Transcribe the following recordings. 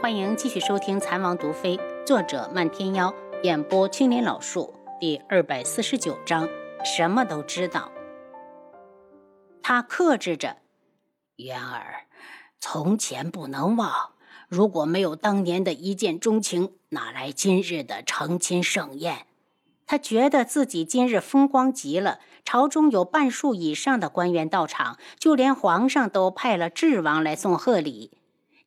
欢迎继续收听《残王毒妃》，作者漫天妖，演播青莲老树，第二百四十九章，什么都知道。他克制着，渊儿，从前不能忘。如果没有当年的一见钟情，哪来今日的成亲盛宴？他觉得自己今日风光极了，朝中有半数以上的官员到场，就连皇上都派了智王来送贺礼。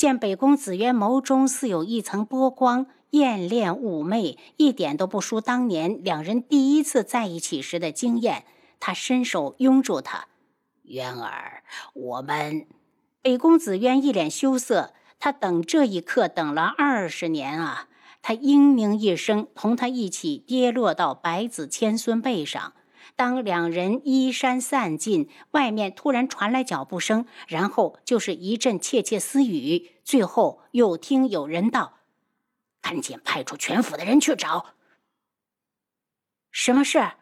见北宫子渊眸中似有一层波光，艳恋妩媚，一点都不输当年两人第一次在一起时的惊艳。他伸手拥住她，渊儿，我们。北宫子渊一脸羞涩，他等这一刻等了二十年啊！他嘤咛一声，同他一起跌落到白子千孙背上。当两人衣衫散尽，外面突然传来脚步声，然后就是一阵窃窃私语，最后又听有人道：“赶紧派出全府的人去找。”什么事？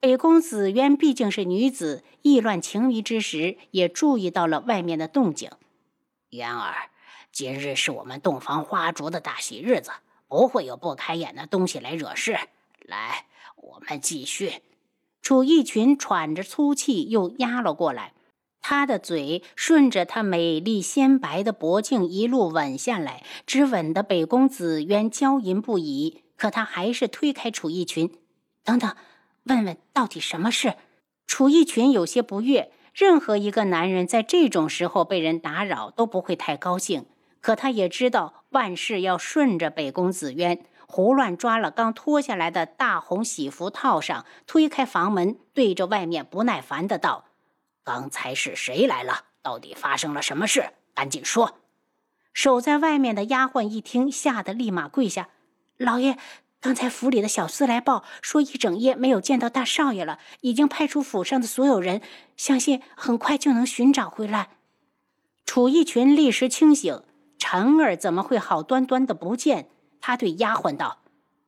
北宫紫渊毕竟是女子，意乱情迷之时，也注意到了外面的动静。渊儿，今日是我们洞房花烛的大喜日子，不会有不开眼的东西来惹事。来，我们继续。楚逸群喘着粗气，又压了过来。他的嘴顺着她美丽鲜白的脖颈一路吻下来，只吻得北宫紫渊娇吟不已。可他还是推开楚逸群：“等等，问问到底什么事？”楚逸群有些不悦。任何一个男人在这种时候被人打扰都不会太高兴，可他也知道万事要顺着北宫紫渊。胡乱抓了刚脱下来的大红喜服套上，推开房门，对着外面不耐烦的道：“刚才是谁来了？到底发生了什么事？赶紧说！”守在外面的丫鬟一听，吓得立马跪下：“老爷，刚才府里的小厮来报说，一整夜没有见到大少爷了，已经派出府上的所有人，相信很快就能寻找回来。”楚逸群立时清醒：晨儿怎么会好端端的不见？他对丫鬟道：“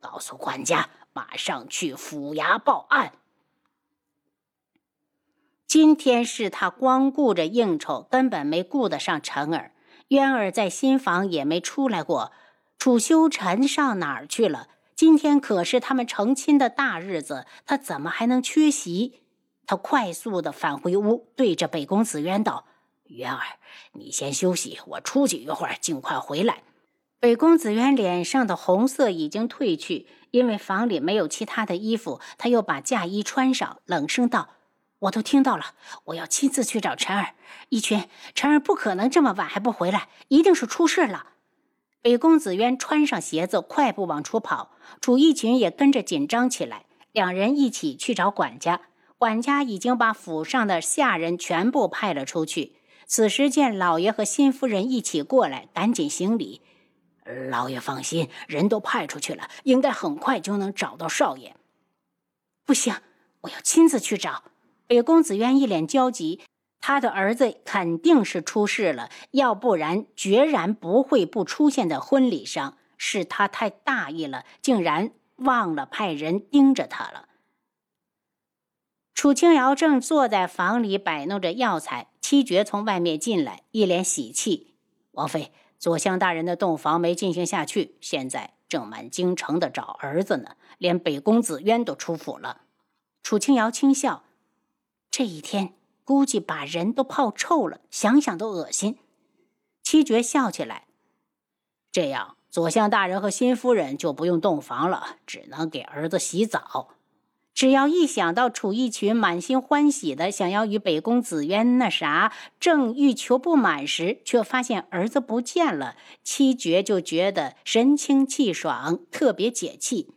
告诉管家，马上去府衙报案。今天是他光顾着应酬，根本没顾得上晨儿。渊儿在新房也没出来过。楚修臣上哪儿去了？今天可是他们成亲的大日子，他怎么还能缺席？他快速的返回屋，对着北宫子渊道：“渊儿，你先休息，我出去一会儿，尽快回来。”北宫子渊脸上的红色已经褪去，因为房里没有其他的衣服，他又把嫁衣穿上，冷声道：“我都听到了，我要亲自去找晨儿。一群，晨儿不可能这么晚还不回来，一定是出事了。”北宫子渊穿上鞋子，快步往出跑，楚一群也跟着紧张起来。两人一起去找管家，管家已经把府上的下人全部派了出去。此时见老爷和新夫人一起过来，赶紧行礼。老爷放心，人都派出去了，应该很快就能找到少爷。不行，我要亲自去找。北宫子渊一脸焦急，他的儿子肯定是出事了，要不然决然不会不出现在婚礼上。是他太大意了，竟然忘了派人盯着他了。楚清瑶正坐在房里摆弄着药材，七绝从外面进来，一脸喜气：“王妃。”左相大人的洞房没进行下去，现在正满京城的找儿子呢，连北宫子渊都出府了。楚清瑶轻笑：“这一天估计把人都泡臭了，想想都恶心。”七绝笑起来：“这样，左相大人和新夫人就不用洞房了，只能给儿子洗澡。”只要一想到楚逸群满心欢喜的想要与北宫紫渊那啥，正欲求不满时，却发现儿子不见了，七绝就觉得神清气爽，特别解气。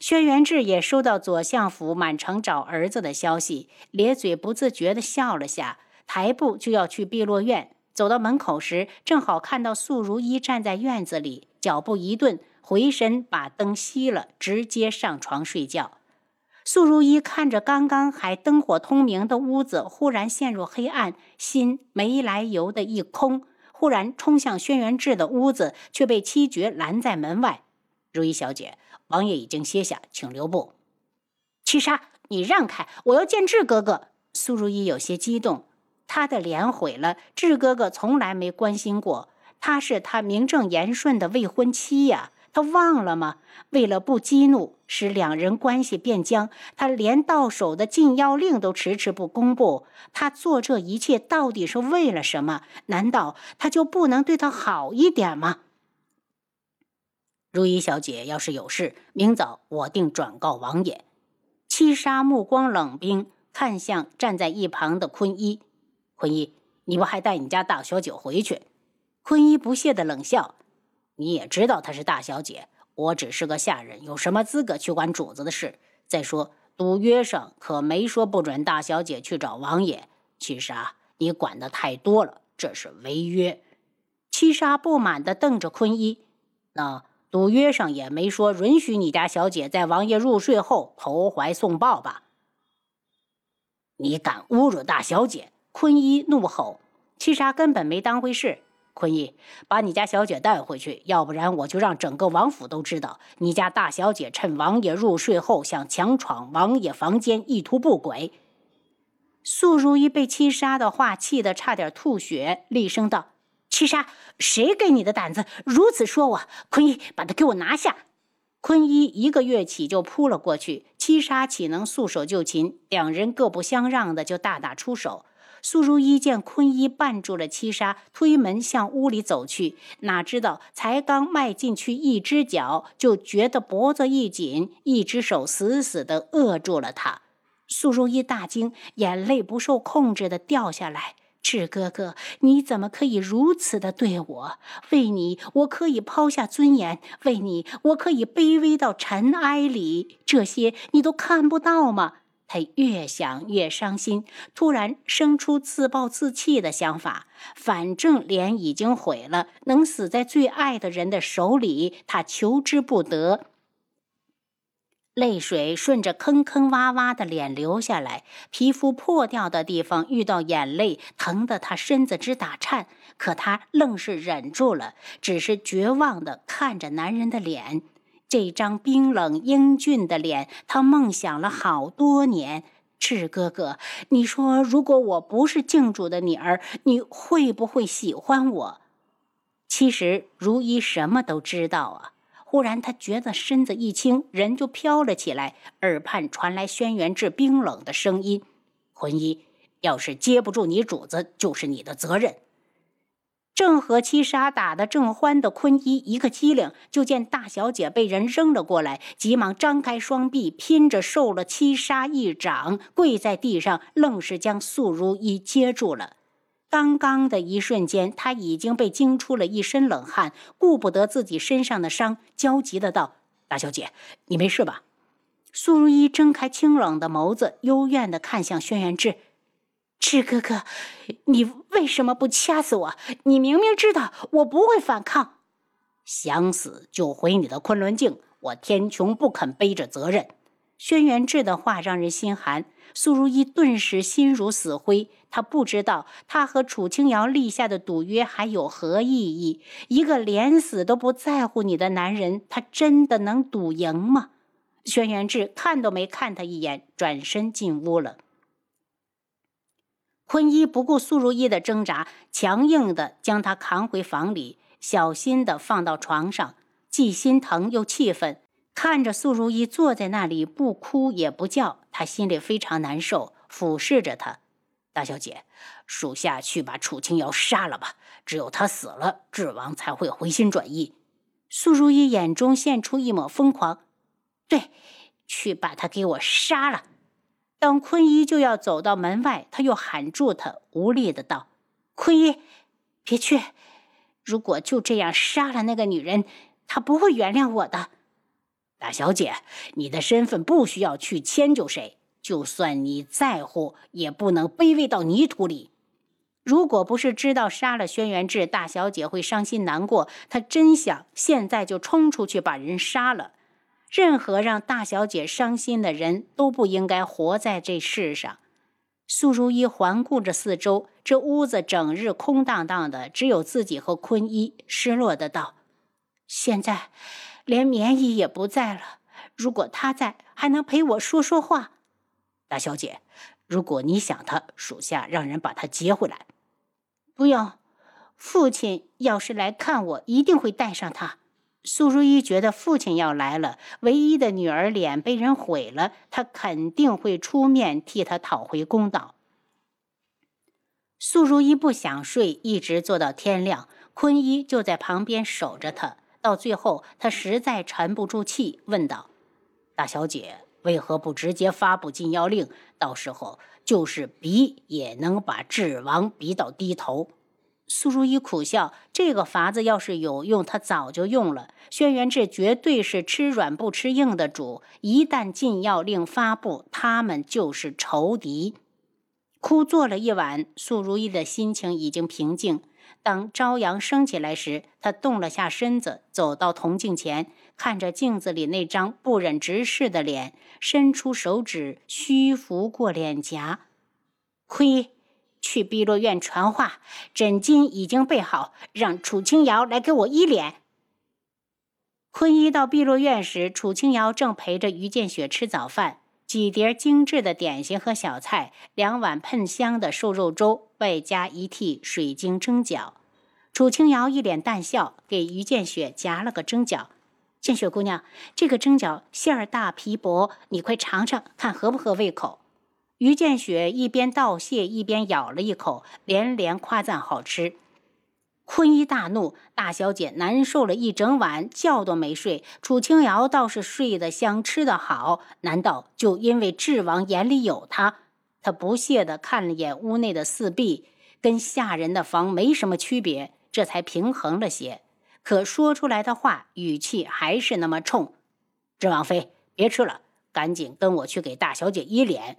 轩辕志也收到左相府满城找儿子的消息，咧嘴不自觉地笑了下，抬步就要去碧落院。走到门口时，正好看到素如一站在院子里，脚步一顿，回身把灯熄了，直接上床睡觉。素如一看着刚刚还灯火通明的屋子，忽然陷入黑暗，心没来由的一空。忽然冲向轩辕志的屋子，却被七绝拦在门外。如一小姐，王爷已经歇下，请留步。七杀，你让开，我要见志哥哥。苏如意有些激动，他的脸毁了。志哥哥从来没关心过她是他名正言顺的未婚妻呀。他忘了吗？为了不激怒，使两人关系变僵，他连到手的禁药令都迟迟不公布。他做这一切到底是为了什么？难道他就不能对他好一点吗？如意小姐要是有事，明早我定转告王爷。七杀目光冷冰，看向站在一旁的坤一。坤一，你不还带你家大小姐回去？坤一不屑的冷笑。你也知道她是大小姐，我只是个下人，有什么资格去管主子的事？再说赌约上可没说不准大小姐去找王爷。七杀，你管的太多了，这是违约。七杀不满地瞪着坤一，那赌约上也没说允许你家小姐在王爷入睡后投怀送抱吧？你敢侮辱大小姐！坤一怒吼，七杀根本没当回事。坤一，把你家小姐带回去，要不然我就让整个王府都知道你家大小姐趁王爷入睡后想强闯王爷房间，意图不轨。素如一被七杀的话气得差点吐血，厉声道：“七杀，谁给你的胆子如此说我？坤一，把他给我拿下！”坤一一个跃起就扑了过去，七杀岂能束手就擒？两人各不相让的就大打出手。苏如意见坤一绊住了七杀，推门向屋里走去。哪知道才刚迈进去一只脚，就觉得脖子一紧，一只手死死地扼住了他。苏如意大惊，眼泪不受控制地掉下来。赤哥哥，你怎么可以如此的对我？为你，我可以抛下尊严；为你，我可以卑微到尘埃里。这些你都看不到吗？他越想越伤心，突然生出自暴自弃的想法。反正脸已经毁了，能死在最爱的人的手里，他求之不得。泪水顺着坑坑洼洼的脸流下来，皮肤破掉的地方遇到眼泪，疼得他身子直打颤。可他愣是忍住了，只是绝望地看着男人的脸。这张冰冷英俊的脸，他梦想了好多年。赤哥哥，你说，如果我不是靖主的女儿，你会不会喜欢我？其实如一什么都知道啊。忽然，他觉得身子一轻，人就飘了起来，耳畔传来轩辕志冰冷的声音：“魂一，要是接不住你主子，就是你的责任。”正和七杀打得正欢的坤一一个机灵，就见大小姐被人扔了过来，急忙张开双臂，拼着受了七杀一掌，跪在地上，愣是将素如意接住了。刚刚的一瞬间，他已经被惊出了一身冷汗，顾不得自己身上的伤，焦急的道：“大小姐，你没事吧？”素如意睁开清冷的眸子，幽怨的看向轩辕志。志哥哥，你为什么不掐死我？你明明知道我不会反抗，想死就回你的昆仑镜，我天穹不肯背着责任。轩辕志的话让人心寒，苏如意顿时心如死灰。他不知道他和楚清瑶立下的赌约还有何意义。一个连死都不在乎你的男人，他真的能赌赢吗？轩辕志看都没看他一眼，转身进屋了。坤一不顾苏如意的挣扎，强硬地将她扛回房里，小心地放到床上，既心疼又气愤，看着苏如意坐在那里不哭也不叫，他心里非常难受，俯视着她：“大小姐，属下去把楚清瑶杀了吧，只有他死了，智王才会回心转意。”苏如意眼中现出一抹疯狂：“对，去把他给我杀了。”当坤一就要走到门外，他又喊住他，无力的道：“坤一，别去！如果就这样杀了那个女人，他不会原谅我的。”大小姐，你的身份不需要去迁就谁，就算你在乎，也不能卑微到泥土里。如果不是知道杀了轩辕志，大小姐会伤心难过，他真想现在就冲出去把人杀了。任何让大小姐伤心的人都不应该活在这世上。苏如意环顾着四周，这屋子整日空荡荡的，只有自己和坤一。失落的道：“现在连棉衣也不在了。如果他在，还能陪我说说话。”大小姐，如果你想他，属下让人把他接回来。不用，父亲要是来看我，一定会带上他。苏如意觉得父亲要来了，唯一的女儿脸被人毁了，他肯定会出面替他讨回公道。苏如意不想睡，一直坐到天亮。坤一就在旁边守着她。到最后，他实在沉不住气，问道：“大小姐，为何不直接发布禁药令？到时候就是逼也能把智王逼到低头。”苏如意苦笑：“这个法子要是有用，他早就用了。轩辕志绝对是吃软不吃硬的主，一旦禁药令发布，他们就是仇敌。”哭坐了一晚，苏如意的心情已经平静。当朝阳升起来时，她动了下身子，走到铜镜前，看着镜子里那张不忍直视的脸，伸出手指虚拂过脸颊。亏，去碧落院传话，枕巾已经备好，让楚清瑶来给我医脸。坤一到碧落院时，楚清瑶正陪着于建雪吃早饭。几碟精致的点心和小菜，两碗喷香的瘦肉粥，外加一屉水晶蒸饺。楚清瑶一脸淡笑，给于建雪夹了个蒸饺。建雪姑娘，这个蒸饺馅儿大皮薄，你快尝尝，看合不合胃口。于建雪一边道谢，一边咬了一口，连连夸赞好吃。坤一大怒，大小姐难受了一整晚，觉都没睡。楚清瑶倒是睡得香，吃得好。难道就因为智王眼里有她？他不屑地看了眼屋内的四壁，跟下人的房没什么区别，这才平衡了些。可说出来的话语气还是那么冲。智王妃，别吃了，赶紧跟我去给大小姐医脸。